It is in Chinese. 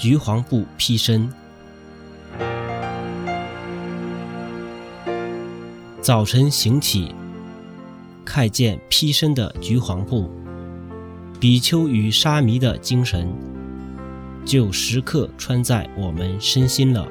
橘黄布披身。早晨醒起看见披身的橘黄布比丘与沙弥的精神就时刻穿在我们身心了。